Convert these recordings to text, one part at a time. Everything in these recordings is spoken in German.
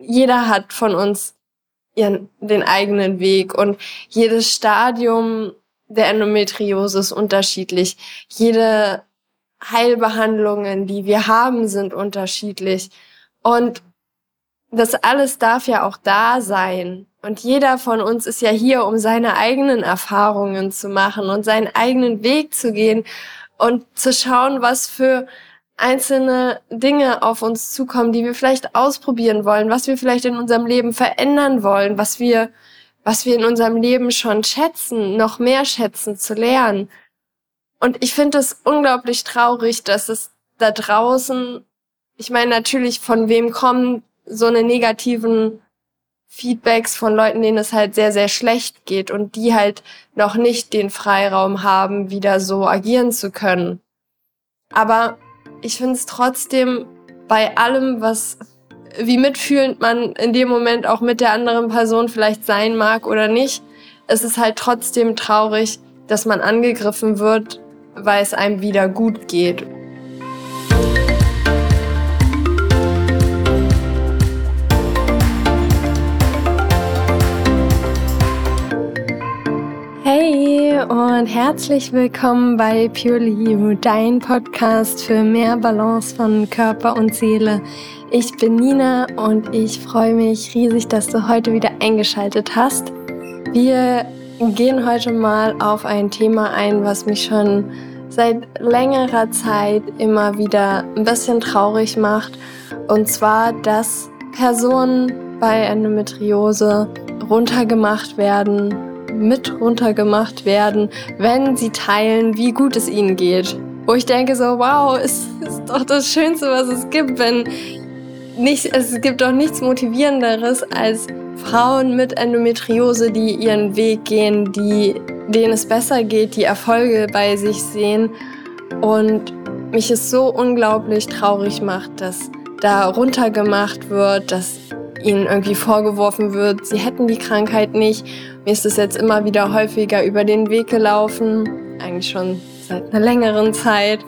jeder hat von uns ihren, den eigenen Weg und jedes Stadium der Endometriose ist unterschiedlich. Jede Heilbehandlungen, die wir haben, sind unterschiedlich. Und das alles darf ja auch da sein. Und jeder von uns ist ja hier, um seine eigenen Erfahrungen zu machen und seinen eigenen Weg zu gehen und zu schauen, was für einzelne Dinge auf uns zukommen, die wir vielleicht ausprobieren wollen, was wir vielleicht in unserem Leben verändern wollen, was wir, was wir in unserem Leben schon schätzen, noch mehr schätzen zu lernen. Und ich finde es unglaublich traurig, dass es da draußen, ich meine natürlich, von wem kommen so eine negativen Feedbacks von Leuten, denen es halt sehr, sehr schlecht geht und die halt noch nicht den Freiraum haben, wieder so agieren zu können. Aber ich finde es trotzdem bei allem, was wie mitfühlend man in dem Moment auch mit der anderen Person vielleicht sein mag oder nicht, es ist halt trotzdem traurig, dass man angegriffen wird, weil es einem wieder gut geht. Hey und herzlich willkommen bei Purely You, dein Podcast für mehr Balance von Körper und Seele. Ich bin Nina und ich freue mich riesig, dass du heute wieder eingeschaltet hast. Wir gehen heute mal auf ein Thema ein, was mich schon seit längerer Zeit immer wieder ein bisschen traurig macht. Und zwar, dass Personen bei Endometriose runtergemacht werden mit runtergemacht werden, wenn sie teilen, wie gut es ihnen geht. Wo ich denke so, wow, es ist doch das Schönste, was es gibt, wenn nicht, es gibt doch nichts motivierenderes als Frauen mit Endometriose, die ihren Weg gehen, die, denen es besser geht, die Erfolge bei sich sehen und mich es so unglaublich traurig macht, dass da runtergemacht wird, dass ihnen irgendwie vorgeworfen wird, sie hätten die Krankheit nicht. Mir ist es jetzt immer wieder häufiger über den Weg gelaufen, eigentlich schon seit einer längeren Zeit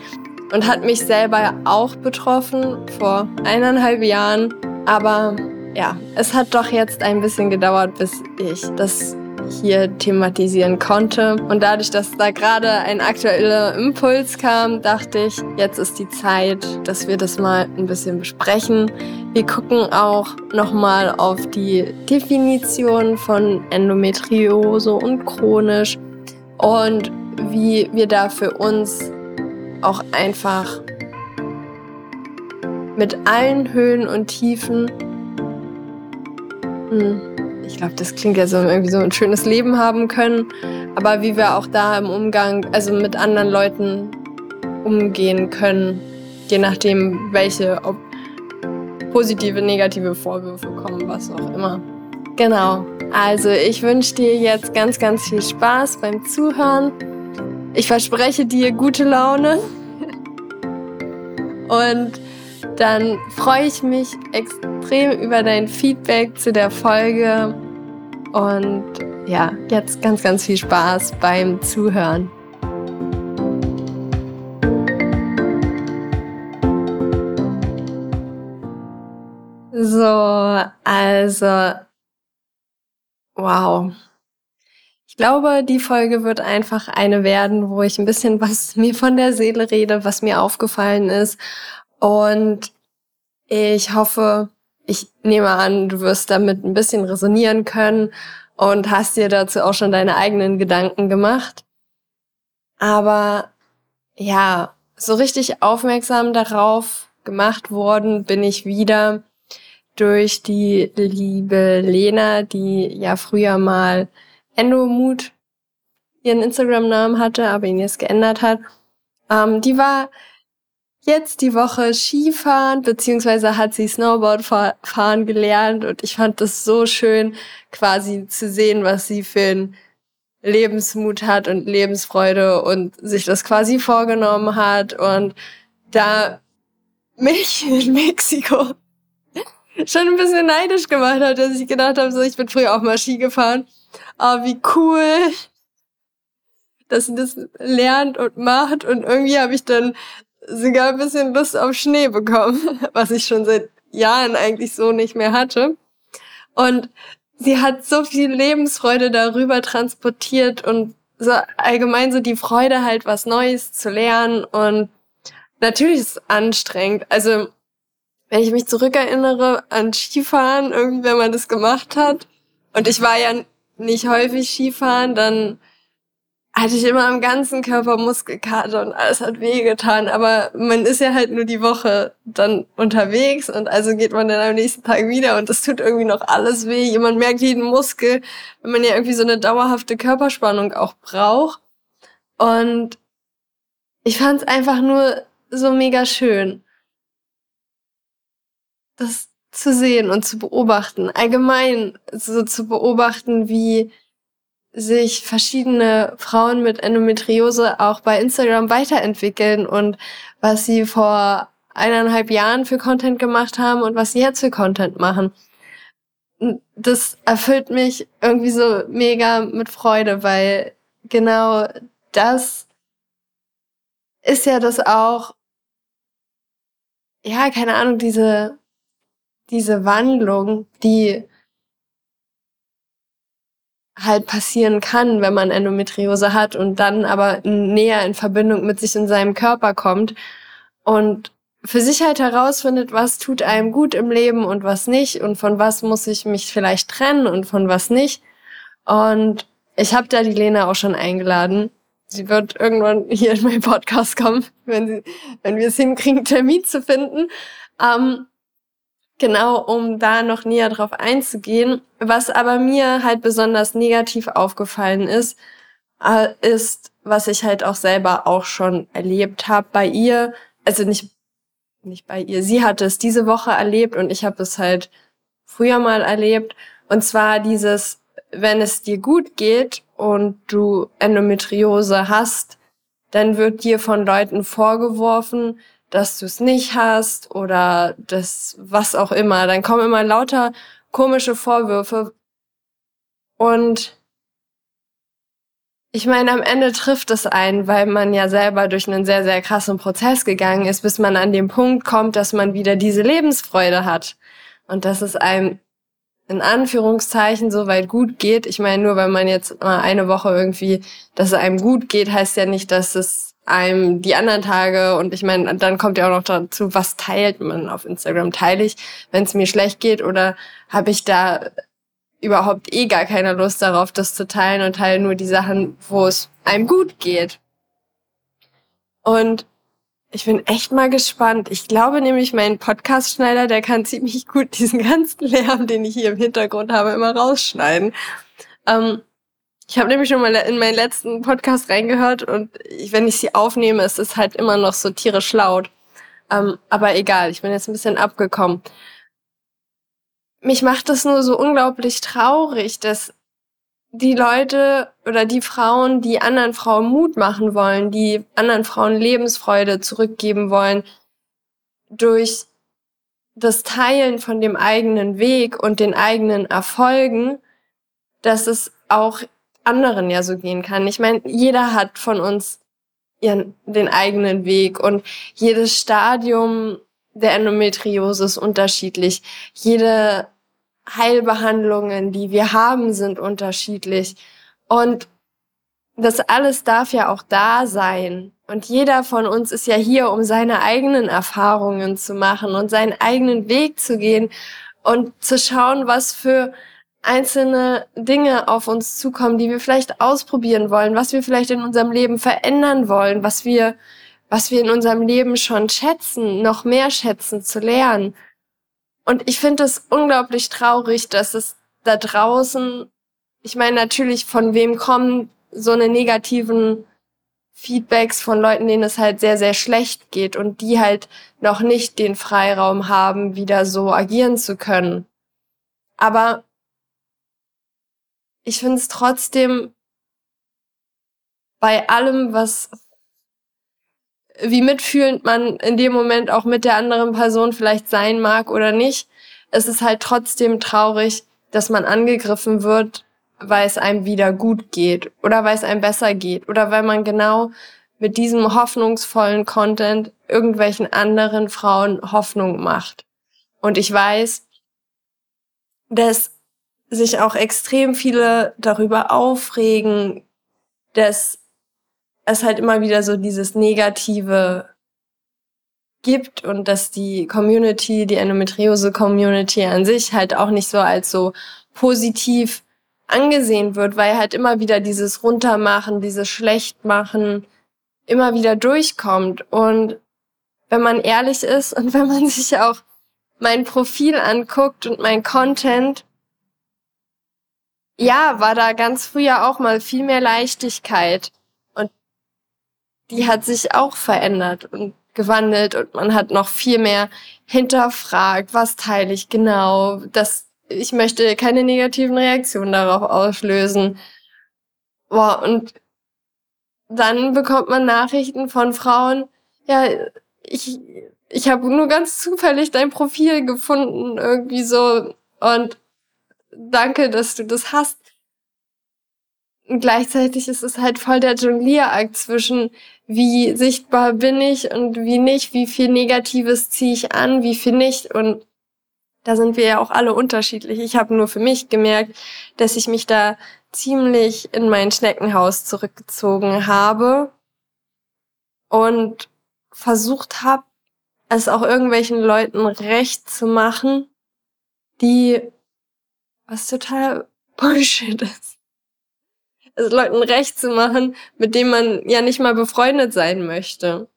und hat mich selber auch betroffen vor eineinhalb Jahren. Aber ja, es hat doch jetzt ein bisschen gedauert, bis ich das hier thematisieren konnte. Und dadurch, dass da gerade ein aktueller Impuls kam, dachte ich, jetzt ist die Zeit, dass wir das mal ein bisschen besprechen. Wir gucken auch nochmal auf die Definition von Endometriose und chronisch und wie wir da für uns auch einfach mit allen Höhen und Tiefen hm, ich glaube, das klingt ja so irgendwie so ein schönes Leben haben können, aber wie wir auch da im Umgang, also mit anderen Leuten umgehen können, je nachdem, welche, ob positive, negative Vorwürfe kommen, was auch immer. Genau. Also ich wünsche dir jetzt ganz, ganz viel Spaß beim Zuhören. Ich verspreche dir gute Laune. Und dann freue ich mich extrem über dein Feedback zu der Folge. Und ja, jetzt ganz, ganz viel Spaß beim Zuhören. So, also, wow. Ich glaube, die Folge wird einfach eine werden, wo ich ein bisschen was mir von der Seele rede, was mir aufgefallen ist und ich hoffe, ich nehme an, du wirst damit ein bisschen resonieren können und hast dir dazu auch schon deine eigenen Gedanken gemacht. Aber ja, so richtig aufmerksam darauf gemacht worden bin ich wieder durch die liebe Lena, die ja früher mal Endomut ihren Instagram-Namen hatte, aber ihn jetzt geändert hat. Ähm, die war jetzt die Woche Skifahren, beziehungsweise hat sie Snowboard fahren gelernt und ich fand das so schön, quasi zu sehen, was sie für einen Lebensmut hat und Lebensfreude und sich das quasi vorgenommen hat und da mich in Mexiko schon ein bisschen neidisch gemacht hat, dass ich gedacht habe, so ich bin früher auch mal Ski gefahren. Aber wie cool, dass sie das lernt und macht und irgendwie habe ich dann sogar ein bisschen Lust auf Schnee bekommen, was ich schon seit Jahren eigentlich so nicht mehr hatte. Und sie hat so viel Lebensfreude darüber transportiert und so allgemein so die Freude halt was Neues zu lernen und natürlich ist es anstrengend. Also wenn ich mich zurückerinnere an Skifahren, irgendwie wenn man das gemacht hat und ich war ja nicht häufig Skifahren, dann hatte ich immer am ganzen Körper Muskelkater und alles hat wehgetan. Aber man ist ja halt nur die Woche dann unterwegs und also geht man dann am nächsten Tag wieder und das tut irgendwie noch alles weh. Man merkt jeden Muskel, wenn man ja irgendwie so eine dauerhafte Körperspannung auch braucht. Und ich fand es einfach nur so mega schön, das zu sehen und zu beobachten. Allgemein so zu beobachten, wie sich verschiedene Frauen mit Endometriose auch bei Instagram weiterentwickeln und was sie vor eineinhalb Jahren für Content gemacht haben und was sie jetzt für Content machen. Das erfüllt mich irgendwie so mega mit Freude, weil genau das ist ja das auch, ja, keine Ahnung, diese, diese Wandlung, die halt passieren kann, wenn man Endometriose hat und dann aber näher in Verbindung mit sich in seinem Körper kommt und für sich halt herausfindet, was tut einem gut im Leben und was nicht und von was muss ich mich vielleicht trennen und von was nicht. Und ich habe da die Lena auch schon eingeladen. Sie wird irgendwann hier in meinen Podcast kommen, wenn, sie, wenn wir es hinkriegen, Termin zu finden. Ähm, Genau, um da noch näher drauf einzugehen. Was aber mir halt besonders negativ aufgefallen ist, äh, ist, was ich halt auch selber auch schon erlebt habe bei ihr. Also nicht, nicht bei ihr. Sie hatte es diese Woche erlebt und ich habe es halt früher mal erlebt. Und zwar dieses, wenn es dir gut geht und du Endometriose hast, dann wird dir von Leuten vorgeworfen, dass du es nicht hast oder das was auch immer. Dann kommen immer lauter komische Vorwürfe. Und ich meine, am Ende trifft es einen, weil man ja selber durch einen sehr, sehr krassen Prozess gegangen ist, bis man an den Punkt kommt, dass man wieder diese Lebensfreude hat. Und dass es einem in Anführungszeichen so weit gut geht. Ich meine, nur weil man jetzt mal eine Woche irgendwie, dass es einem gut geht, heißt ja nicht, dass es einem die anderen Tage und ich meine, dann kommt ja auch noch dazu, was teilt man auf Instagram? Teile ich, wenn es mir schlecht geht oder habe ich da überhaupt eh gar keine Lust darauf, das zu teilen und teile nur die Sachen, wo es einem gut geht. Und ich bin echt mal gespannt. Ich glaube nämlich, mein Podcast-Schneider, der kann ziemlich gut diesen ganzen Lärm, den ich hier im Hintergrund habe, immer rausschneiden. Ähm, ich habe nämlich schon mal in meinen letzten Podcast reingehört und ich, wenn ich sie aufnehme, ist es halt immer noch so tierisch laut. Ähm, aber egal, ich bin jetzt ein bisschen abgekommen. Mich macht das nur so unglaublich traurig, dass die Leute oder die Frauen, die anderen Frauen Mut machen wollen, die anderen Frauen Lebensfreude zurückgeben wollen, durch das Teilen von dem eigenen Weg und den eigenen Erfolgen, dass es auch anderen ja so gehen kann. Ich meine, jeder hat von uns ihren, den eigenen Weg und jedes Stadium der Endometriose ist unterschiedlich. Jede Heilbehandlungen, die wir haben, sind unterschiedlich. Und das alles darf ja auch da sein. Und jeder von uns ist ja hier, um seine eigenen Erfahrungen zu machen und seinen eigenen Weg zu gehen und zu schauen, was für einzelne Dinge auf uns zukommen, die wir vielleicht ausprobieren wollen, was wir vielleicht in unserem Leben verändern wollen, was wir, was wir in unserem Leben schon schätzen, noch mehr schätzen zu lernen. Und ich finde es unglaublich traurig, dass es da draußen, ich meine natürlich, von wem kommen so eine negativen Feedbacks von Leuten, denen es halt sehr, sehr schlecht geht und die halt noch nicht den Freiraum haben, wieder so agieren zu können. Aber ich finde es trotzdem bei allem, was wie mitfühlend man in dem Moment auch mit der anderen Person vielleicht sein mag oder nicht, es ist halt trotzdem traurig, dass man angegriffen wird, weil es einem wieder gut geht oder weil es einem besser geht oder weil man genau mit diesem hoffnungsvollen Content irgendwelchen anderen Frauen Hoffnung macht. Und ich weiß, dass sich auch extrem viele darüber aufregen, dass es halt immer wieder so dieses Negative gibt und dass die Community, die Endometriose-Community an sich halt auch nicht so als so positiv angesehen wird, weil halt immer wieder dieses Runtermachen, dieses Schlechtmachen immer wieder durchkommt. Und wenn man ehrlich ist und wenn man sich auch mein Profil anguckt und mein Content, ja, war da ganz früher auch mal viel mehr Leichtigkeit. Und die hat sich auch verändert und gewandelt und man hat noch viel mehr hinterfragt, was teile ich genau, dass ich möchte keine negativen Reaktionen darauf auslösen. Boah, und dann bekommt man Nachrichten von Frauen, ja, ich, ich habe nur ganz zufällig dein Profil gefunden, irgendwie so, und danke, dass du das hast. Und gleichzeitig ist es halt voll der Jonglierakt zwischen, wie sichtbar bin ich und wie nicht, wie viel Negatives ziehe ich an, wie viel nicht. Und da sind wir ja auch alle unterschiedlich. Ich habe nur für mich gemerkt, dass ich mich da ziemlich in mein Schneckenhaus zurückgezogen habe und versucht habe, es auch irgendwelchen Leuten recht zu machen, die was total Bullshit ist. Es Leuten recht zu machen, mit denen man ja nicht mal befreundet sein möchte.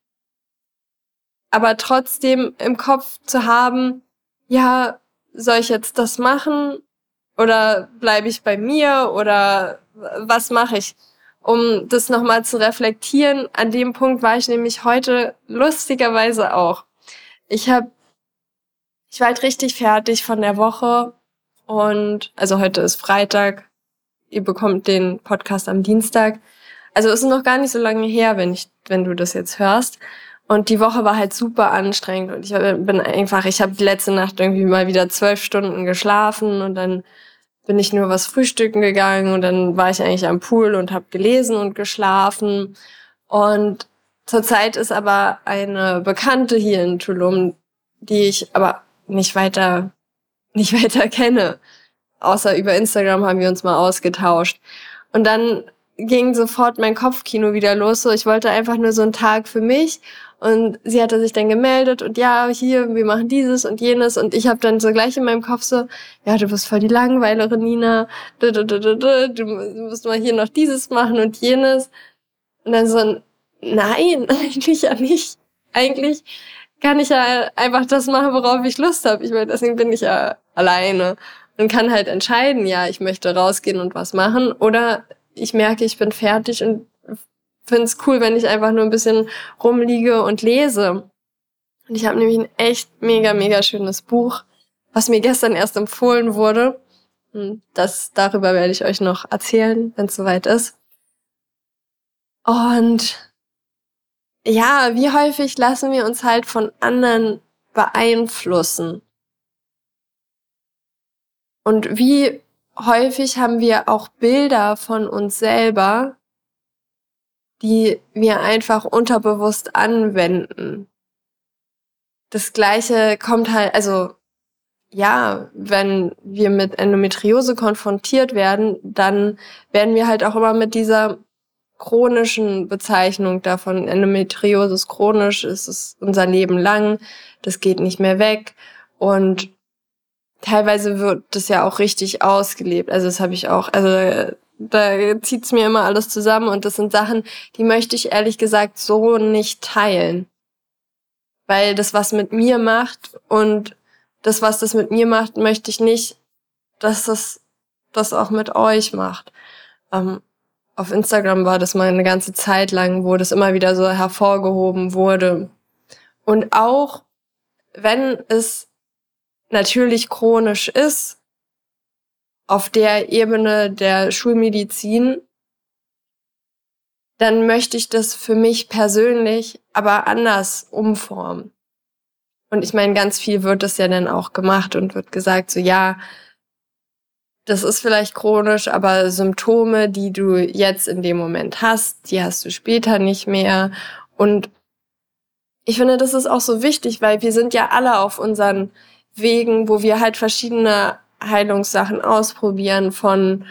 Aber trotzdem im Kopf zu haben, ja, soll ich jetzt das machen oder bleibe ich bei mir oder was mache ich? Um das nochmal zu reflektieren, an dem Punkt war ich nämlich heute lustigerweise auch. Ich habe, ich war halt richtig fertig von der Woche und also heute ist Freitag, ihr bekommt den Podcast am Dienstag. Also es ist noch gar nicht so lange her, wenn ich, wenn du das jetzt hörst. Und die Woche war halt super anstrengend und ich bin einfach, ich habe die letzte Nacht irgendwie mal wieder zwölf Stunden geschlafen und dann bin ich nur was frühstücken gegangen und dann war ich eigentlich am Pool und habe gelesen und geschlafen. Und zurzeit ist aber eine Bekannte hier in Tulum, die ich aber nicht weiter, nicht weiter kenne. Außer über Instagram haben wir uns mal ausgetauscht. Und dann ging sofort mein Kopfkino wieder los. So, ich wollte einfach nur so einen Tag für mich und sie hatte sich dann gemeldet und ja, hier, wir machen dieses und jenes. Und ich habe dann so gleich in meinem Kopf so, ja, du bist voll die Langweilerin, Nina. Du, du, du, du, du, du musst mal hier noch dieses machen und jenes. Und dann so, nein, eigentlich ja nicht. Eigentlich kann ich ja einfach das machen, worauf ich Lust habe. Ich meine, deswegen bin ich ja alleine und kann halt entscheiden, ja, ich möchte rausgehen und was machen oder ich merke, ich bin fertig und finde es cool, wenn ich einfach nur ein bisschen rumliege und lese. Und ich habe nämlich ein echt mega, mega schönes Buch, was mir gestern erst empfohlen wurde. Und das, darüber werde ich euch noch erzählen, wenn es soweit ist. Und ja, wie häufig lassen wir uns halt von anderen beeinflussen? Und wie häufig haben wir auch Bilder von uns selber, die wir einfach unterbewusst anwenden. Das gleiche kommt halt, also ja, wenn wir mit Endometriose konfrontiert werden, dann werden wir halt auch immer mit dieser chronischen Bezeichnung davon. Endometriose ist chronisch, es ist unser Leben lang, das geht nicht mehr weg und teilweise wird das ja auch richtig ausgelebt. Also das habe ich auch, also da zieht's mir immer alles zusammen und das sind Sachen, die möchte ich ehrlich gesagt so nicht teilen. Weil das was mit mir macht und das, was das mit mir macht, möchte ich nicht, dass das das auch mit euch macht. Ähm, auf Instagram war das mal eine ganze Zeit lang, wo das immer wieder so hervorgehoben wurde. Und auch wenn es natürlich chronisch ist, auf der Ebene der Schulmedizin, dann möchte ich das für mich persönlich aber anders umformen. Und ich meine, ganz viel wird das ja dann auch gemacht und wird gesagt, so ja, das ist vielleicht chronisch, aber Symptome, die du jetzt in dem Moment hast, die hast du später nicht mehr. Und ich finde, das ist auch so wichtig, weil wir sind ja alle auf unseren Wegen, wo wir halt verschiedene Heilungssachen ausprobieren von,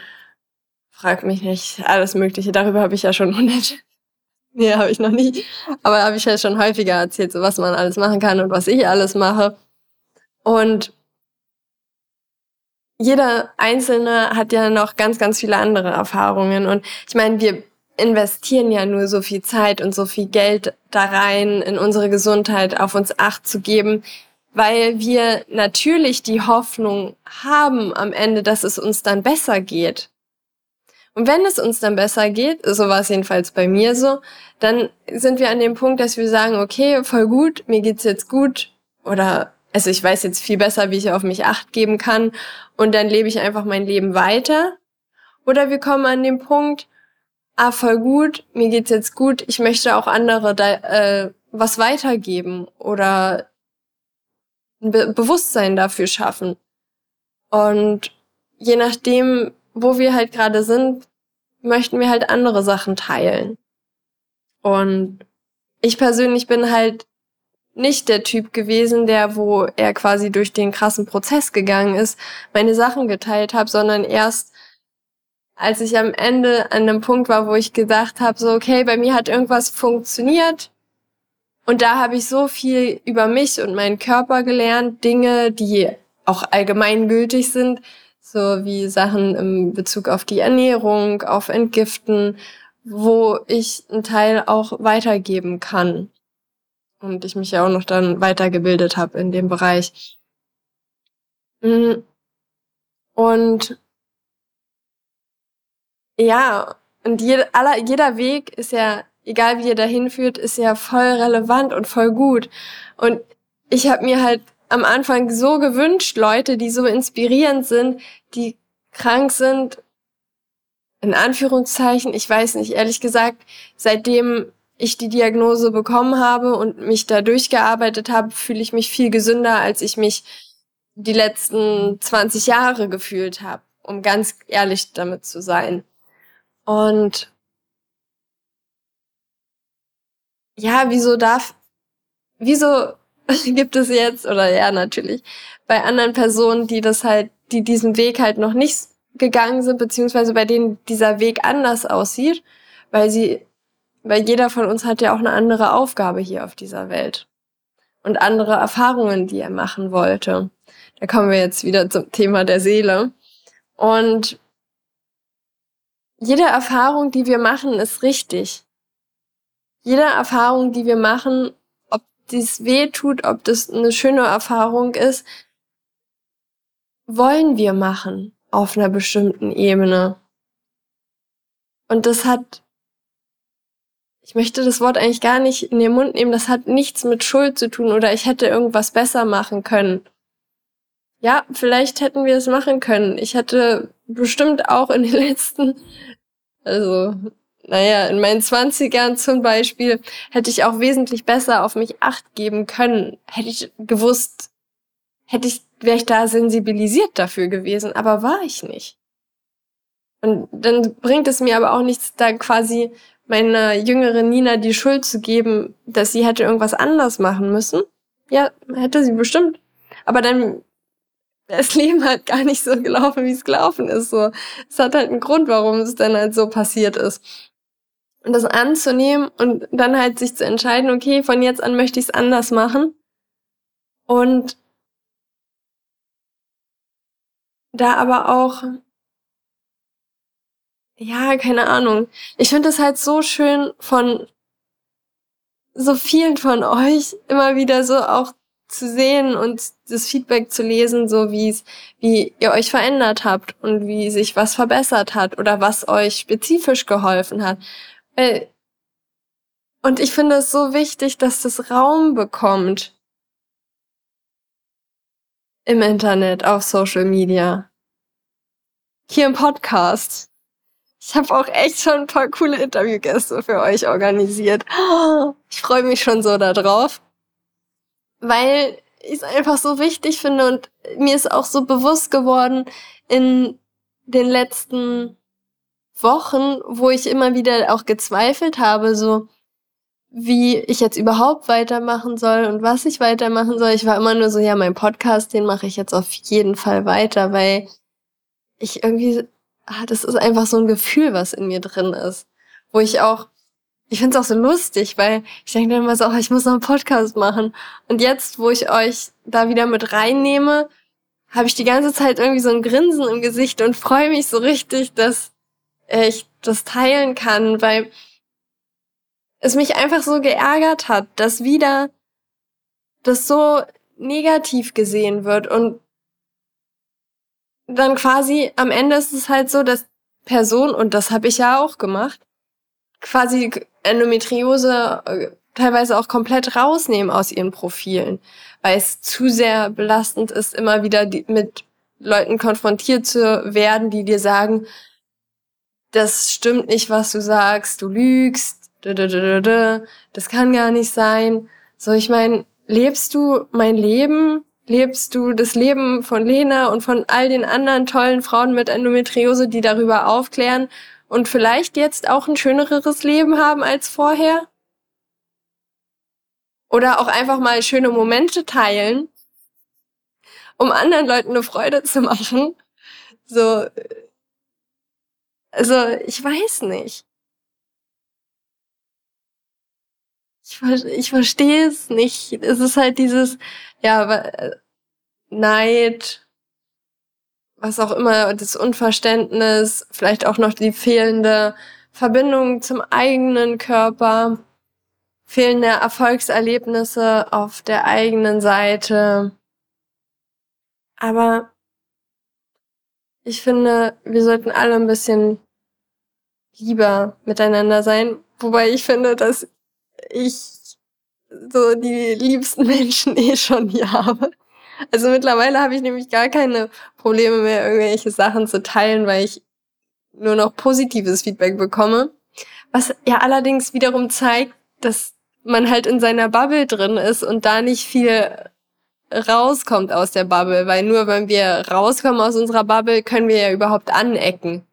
frag mich nicht, alles Mögliche. Darüber habe ich ja schon hundert. Nee, habe ich noch nie. Aber habe ich ja schon häufiger erzählt, so was man alles machen kann und was ich alles mache. Und jeder Einzelne hat ja noch ganz, ganz viele andere Erfahrungen. Und ich meine, wir investieren ja nur so viel Zeit und so viel Geld da rein, in unsere Gesundheit auf uns acht zu geben, weil wir natürlich die Hoffnung haben am Ende, dass es uns dann besser geht. Und wenn es uns dann besser geht, so war es jedenfalls bei mir so, dann sind wir an dem Punkt, dass wir sagen, okay, voll gut, mir geht's jetzt gut oder also ich weiß jetzt viel besser, wie ich auf mich acht geben kann und dann lebe ich einfach mein Leben weiter. Oder wir kommen an den Punkt, ah, voll gut, mir geht's jetzt gut, ich möchte auch andere da, äh, was weitergeben oder ein Be Bewusstsein dafür schaffen. Und je nachdem, wo wir halt gerade sind, möchten wir halt andere Sachen teilen. Und ich persönlich bin halt nicht der Typ gewesen, der, wo er quasi durch den krassen Prozess gegangen ist, meine Sachen geteilt habe, sondern erst als ich am Ende an einem Punkt war, wo ich gedacht habe, so okay, bei mir hat irgendwas funktioniert. Und da habe ich so viel über mich und meinen Körper gelernt, Dinge, die auch allgemeingültig sind, so wie Sachen im Bezug auf die Ernährung, auf Entgiften, wo ich einen Teil auch weitergeben kann und ich mich ja auch noch dann weitergebildet habe in dem Bereich. Mm. Und ja, und jeder, aller, jeder Weg ist ja, egal wie er dahin führt, ist ja voll relevant und voll gut. Und ich habe mir halt am Anfang so gewünscht, Leute, die so inspirierend sind, die krank sind, in Anführungszeichen, ich weiß nicht, ehrlich gesagt, seitdem ich die Diagnose bekommen habe und mich da durchgearbeitet habe, fühle ich mich viel gesünder, als ich mich die letzten 20 Jahre gefühlt habe, um ganz ehrlich damit zu sein. Und ja, wieso darf, wieso gibt es jetzt, oder ja, natürlich, bei anderen Personen, die das halt, die diesen Weg halt noch nicht gegangen sind, beziehungsweise bei denen dieser Weg anders aussieht, weil sie weil jeder von uns hat ja auch eine andere Aufgabe hier auf dieser Welt und andere Erfahrungen, die er machen wollte. Da kommen wir jetzt wieder zum Thema der Seele. Und jede Erfahrung, die wir machen, ist richtig. Jede Erfahrung, die wir machen, ob dies weh tut, ob das eine schöne Erfahrung ist, wollen wir machen auf einer bestimmten Ebene. Und das hat ich möchte das Wort eigentlich gar nicht in den Mund nehmen, das hat nichts mit Schuld zu tun oder ich hätte irgendwas besser machen können. Ja, vielleicht hätten wir es machen können. Ich hätte bestimmt auch in den letzten, also, naja, in meinen Zwanzigern zum Beispiel, hätte ich auch wesentlich besser auf mich acht geben können. Hätte ich gewusst, hätte ich, wäre ich da sensibilisiert dafür gewesen, aber war ich nicht. Und dann bringt es mir aber auch nichts, da quasi meiner jüngeren Nina die Schuld zu geben, dass sie hätte irgendwas anders machen müssen. Ja, hätte sie bestimmt. Aber dann das Leben halt gar nicht so gelaufen, wie es gelaufen ist. So, es hat halt einen Grund, warum es dann halt so passiert ist. Und das anzunehmen und dann halt sich zu entscheiden, okay, von jetzt an möchte ich es anders machen. Und da aber auch ja, keine Ahnung. Ich finde es halt so schön von so vielen von euch immer wieder so auch zu sehen und das Feedback zu lesen, so wie es, wie ihr euch verändert habt und wie sich was verbessert hat oder was euch spezifisch geholfen hat. Und ich finde es so wichtig, dass das Raum bekommt im Internet, auf Social Media, hier im Podcast. Ich habe auch echt schon ein paar coole Interviewgäste für euch organisiert. Ich freue mich schon so darauf, weil ich es einfach so wichtig finde und mir ist auch so bewusst geworden in den letzten Wochen, wo ich immer wieder auch gezweifelt habe, so wie ich jetzt überhaupt weitermachen soll und was ich weitermachen soll. Ich war immer nur so, ja, mein Podcast, den mache ich jetzt auf jeden Fall weiter, weil ich irgendwie, ah, das ist einfach so ein Gefühl, was in mir drin ist, wo ich auch, ich finde es auch so lustig, weil ich denke dann immer so, oh, ich muss noch einen Podcast machen. Und jetzt, wo ich euch da wieder mit reinnehme, habe ich die ganze Zeit irgendwie so ein Grinsen im Gesicht und freue mich so richtig, dass ich das teilen kann, weil es mich einfach so geärgert hat, dass wieder das so negativ gesehen wird und dann quasi am Ende ist es halt so, dass Person, und das habe ich ja auch gemacht, quasi Endometriose äh, teilweise auch komplett rausnehmen aus ihren Profilen, weil es zu sehr belastend ist, immer wieder die, mit Leuten konfrontiert zu werden, die dir sagen, das stimmt nicht, was du sagst, du lügst, das kann gar nicht sein. So, ich meine, lebst du mein Leben? Lebst du das Leben von Lena und von all den anderen tollen Frauen mit Endometriose, die darüber aufklären und vielleicht jetzt auch ein schöneres Leben haben als vorher? Oder auch einfach mal schöne Momente teilen, um anderen Leuten eine Freude zu machen. So, also ich weiß nicht. Ich, ich verstehe es nicht. Es ist halt dieses, ja, Neid, was auch immer, das Unverständnis, vielleicht auch noch die fehlende Verbindung zum eigenen Körper, fehlende Erfolgserlebnisse auf der eigenen Seite. Aber ich finde, wir sollten alle ein bisschen lieber miteinander sein. Wobei ich finde, dass ich so die liebsten Menschen eh schon hier habe. Also mittlerweile habe ich nämlich gar keine Probleme mehr, irgendwelche Sachen zu teilen, weil ich nur noch positives Feedback bekomme. Was ja allerdings wiederum zeigt, dass man halt in seiner Bubble drin ist und da nicht viel rauskommt aus der Bubble, weil nur wenn wir rauskommen aus unserer Bubble, können wir ja überhaupt anecken.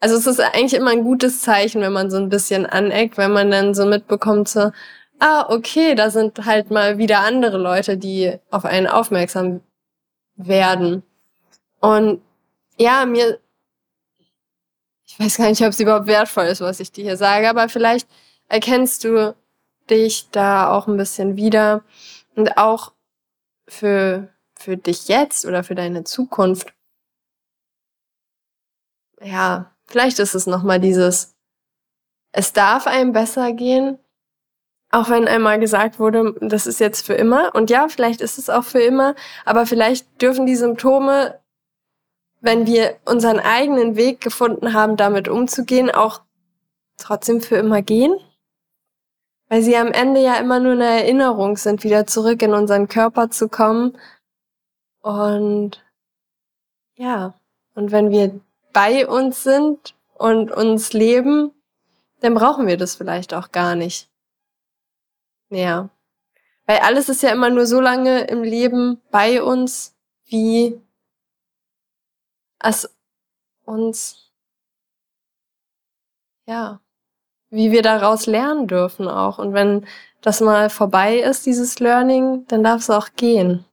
Also es ist eigentlich immer ein gutes Zeichen, wenn man so ein bisschen aneckt, wenn man dann so mitbekommt, so, ah, okay, da sind halt mal wieder andere Leute, die auf einen aufmerksam werden. Und ja, mir, ich weiß gar nicht, ob es überhaupt wertvoll ist, was ich dir hier sage, aber vielleicht erkennst du dich da auch ein bisschen wieder und auch für, für dich jetzt oder für deine Zukunft. Ja, Vielleicht ist es nochmal dieses, es darf einem besser gehen, auch wenn einmal gesagt wurde, das ist jetzt für immer. Und ja, vielleicht ist es auch für immer, aber vielleicht dürfen die Symptome, wenn wir unseren eigenen Weg gefunden haben, damit umzugehen, auch trotzdem für immer gehen. Weil sie am Ende ja immer nur eine Erinnerung sind, wieder zurück in unseren Körper zu kommen. Und ja, und wenn wir bei uns sind und uns leben, dann brauchen wir das vielleicht auch gar nicht. Ja. Weil alles ist ja immer nur so lange im Leben bei uns, wie es uns, ja, wie wir daraus lernen dürfen auch. Und wenn das mal vorbei ist, dieses Learning, dann darf es auch gehen.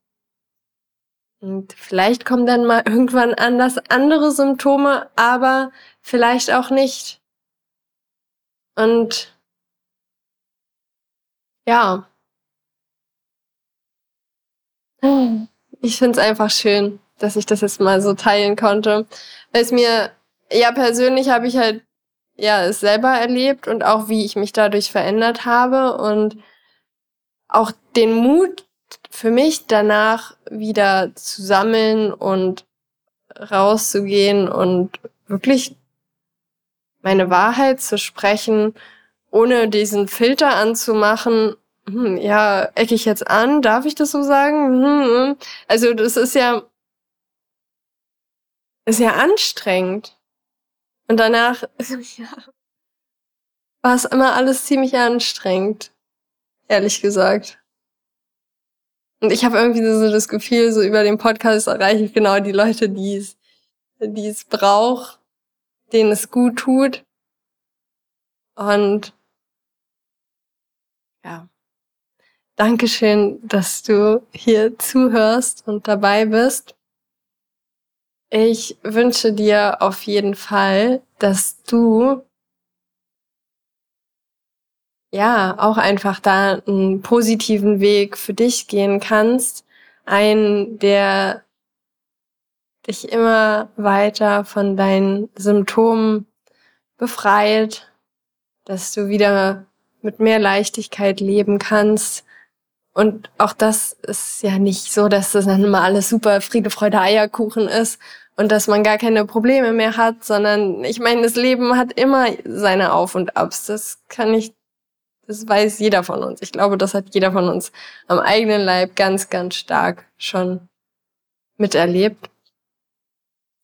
Und vielleicht kommen dann mal irgendwann anders andere Symptome, aber vielleicht auch nicht. Und ja. Ich finde es einfach schön, dass ich das jetzt mal so teilen konnte. Weil es mir, ja, persönlich habe ich halt ja es selber erlebt und auch wie ich mich dadurch verändert habe und auch den Mut für mich danach wieder zu sammeln und rauszugehen und wirklich meine Wahrheit zu sprechen, ohne diesen Filter anzumachen. Hm, ja, ecke ich jetzt an? Darf ich das so sagen? Hm, hm. Also das ist ja, ist ja anstrengend. Und danach ja, war es immer alles ziemlich anstrengend, ehrlich gesagt. Und ich habe irgendwie so das Gefühl, so über den Podcast erreiche ich genau die Leute, die es, die es braucht, denen es gut tut. Und ja, Dankeschön, dass du hier zuhörst und dabei bist. Ich wünsche dir auf jeden Fall, dass du ja auch einfach da einen positiven Weg für dich gehen kannst, einen, der dich immer weiter von deinen Symptomen befreit, dass du wieder mit mehr Leichtigkeit leben kannst. Und auch das ist ja nicht so, dass das dann immer alles super Friede, Freude, Eierkuchen ist und dass man gar keine Probleme mehr hat, sondern ich meine, das Leben hat immer seine Auf und Abs. Das kann ich, das weiß jeder von uns. Ich glaube, das hat jeder von uns am eigenen Leib ganz, ganz stark schon miterlebt.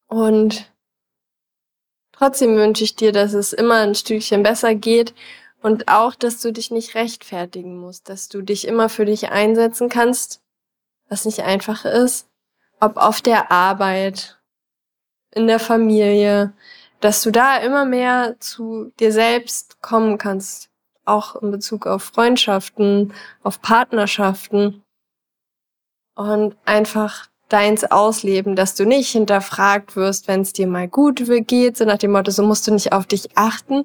Und trotzdem wünsche ich dir, dass es immer ein Stückchen besser geht und auch, dass du dich nicht rechtfertigen musst, dass du dich immer für dich einsetzen kannst, was nicht einfach ist, ob auf der Arbeit, in der Familie, dass du da immer mehr zu dir selbst kommen kannst, auch in Bezug auf Freundschaften, auf Partnerschaften und einfach deins ausleben, dass du nicht hinterfragt wirst, wenn es dir mal gut geht, so nach dem Motto, so musst du nicht auf dich achten,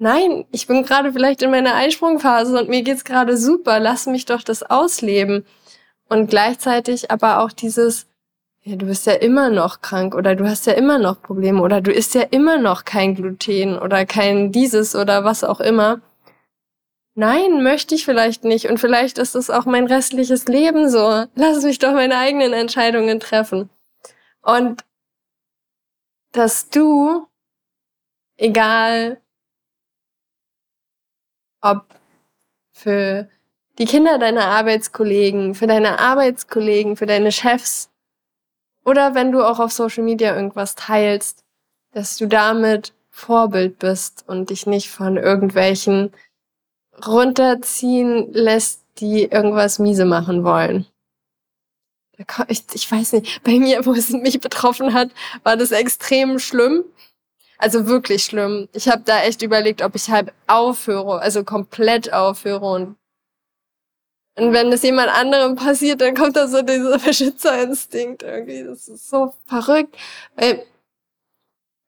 nein, ich bin gerade vielleicht in meiner Einsprungphase und mir geht's gerade super, lass mich doch das ausleben. Und gleichzeitig aber auch dieses, ja, du bist ja immer noch krank oder du hast ja immer noch Probleme oder du isst ja immer noch kein Gluten oder kein dieses oder was auch immer. Nein, möchte ich vielleicht nicht und vielleicht ist es auch mein restliches Leben so. Lass mich doch meine eigenen Entscheidungen treffen. Und dass du, egal ob für die Kinder deiner Arbeitskollegen, für deine Arbeitskollegen, für deine Chefs oder wenn du auch auf Social Media irgendwas teilst, dass du damit Vorbild bist und dich nicht von irgendwelchen runterziehen lässt, die irgendwas miese machen wollen. Ich, ich weiß nicht, bei mir, wo es mich betroffen hat, war das extrem schlimm. Also wirklich schlimm. Ich habe da echt überlegt, ob ich halt aufhöre, also komplett aufhöre und und wenn es jemand anderem passiert, dann kommt da so dieser Beschützerinstinkt irgendwie. Das ist so verrückt. Weil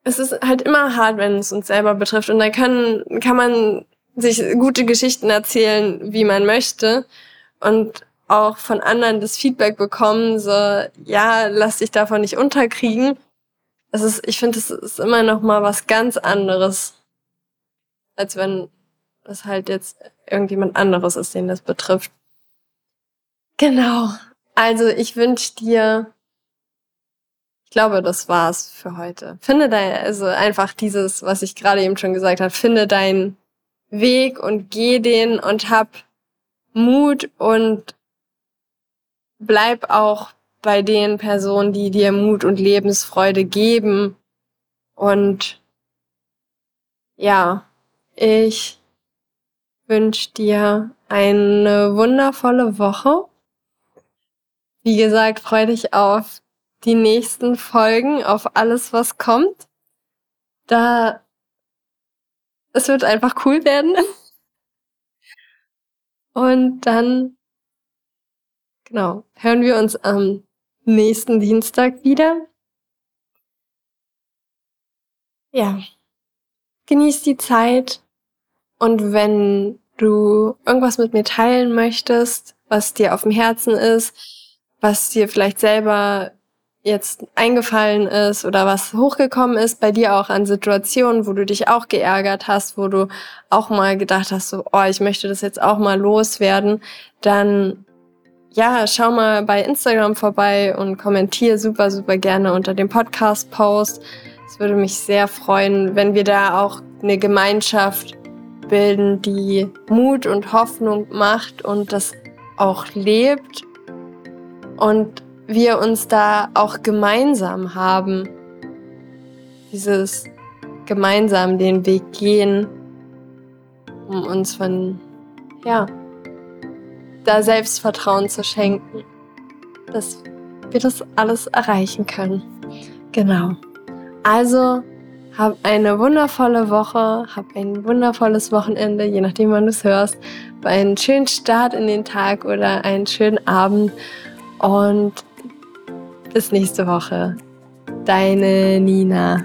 es ist halt immer hart, wenn es uns selber betrifft. Und dann kann, kann man sich gute Geschichten erzählen, wie man möchte. Und auch von anderen das Feedback bekommen, so, ja, lass dich davon nicht unterkriegen es ist, ich finde, es ist immer noch mal was ganz anderes, als wenn es halt jetzt irgendjemand anderes ist, den das betrifft. Genau. Also ich wünsche dir, ich glaube, das war's für heute. Finde dein, also einfach dieses, was ich gerade eben schon gesagt habe, finde deinen Weg und geh den und hab Mut und bleib auch bei den Personen, die dir Mut und Lebensfreude geben. Und ja, ich wünsche dir eine wundervolle Woche. Wie gesagt, freue dich auf die nächsten Folgen, auf alles, was kommt. Da es wird einfach cool werden. Und dann, genau, hören wir uns am nächsten Dienstag wieder. Ja, genieß die Zeit und wenn du irgendwas mit mir teilen möchtest, was dir auf dem Herzen ist, was dir vielleicht selber jetzt eingefallen ist oder was hochgekommen ist bei dir auch an Situationen, wo du dich auch geärgert hast, wo du auch mal gedacht hast, so, oh, ich möchte das jetzt auch mal loswerden, dann ja, schau mal bei Instagram vorbei und kommentiere super, super gerne unter dem Podcast-Post. Es würde mich sehr freuen, wenn wir da auch eine Gemeinschaft bilden, die Mut und Hoffnung macht und das auch lebt und wir uns da auch gemeinsam haben, dieses gemeinsam den Weg gehen, um uns von, ja, da Selbstvertrauen zu schenken, dass wir das alles erreichen können. Genau. Also Hab eine wundervolle Woche, hab ein wundervolles Wochenende, je nachdem, wann du es hörst. Einen schönen Start in den Tag oder einen schönen Abend. Und bis nächste Woche. Deine Nina.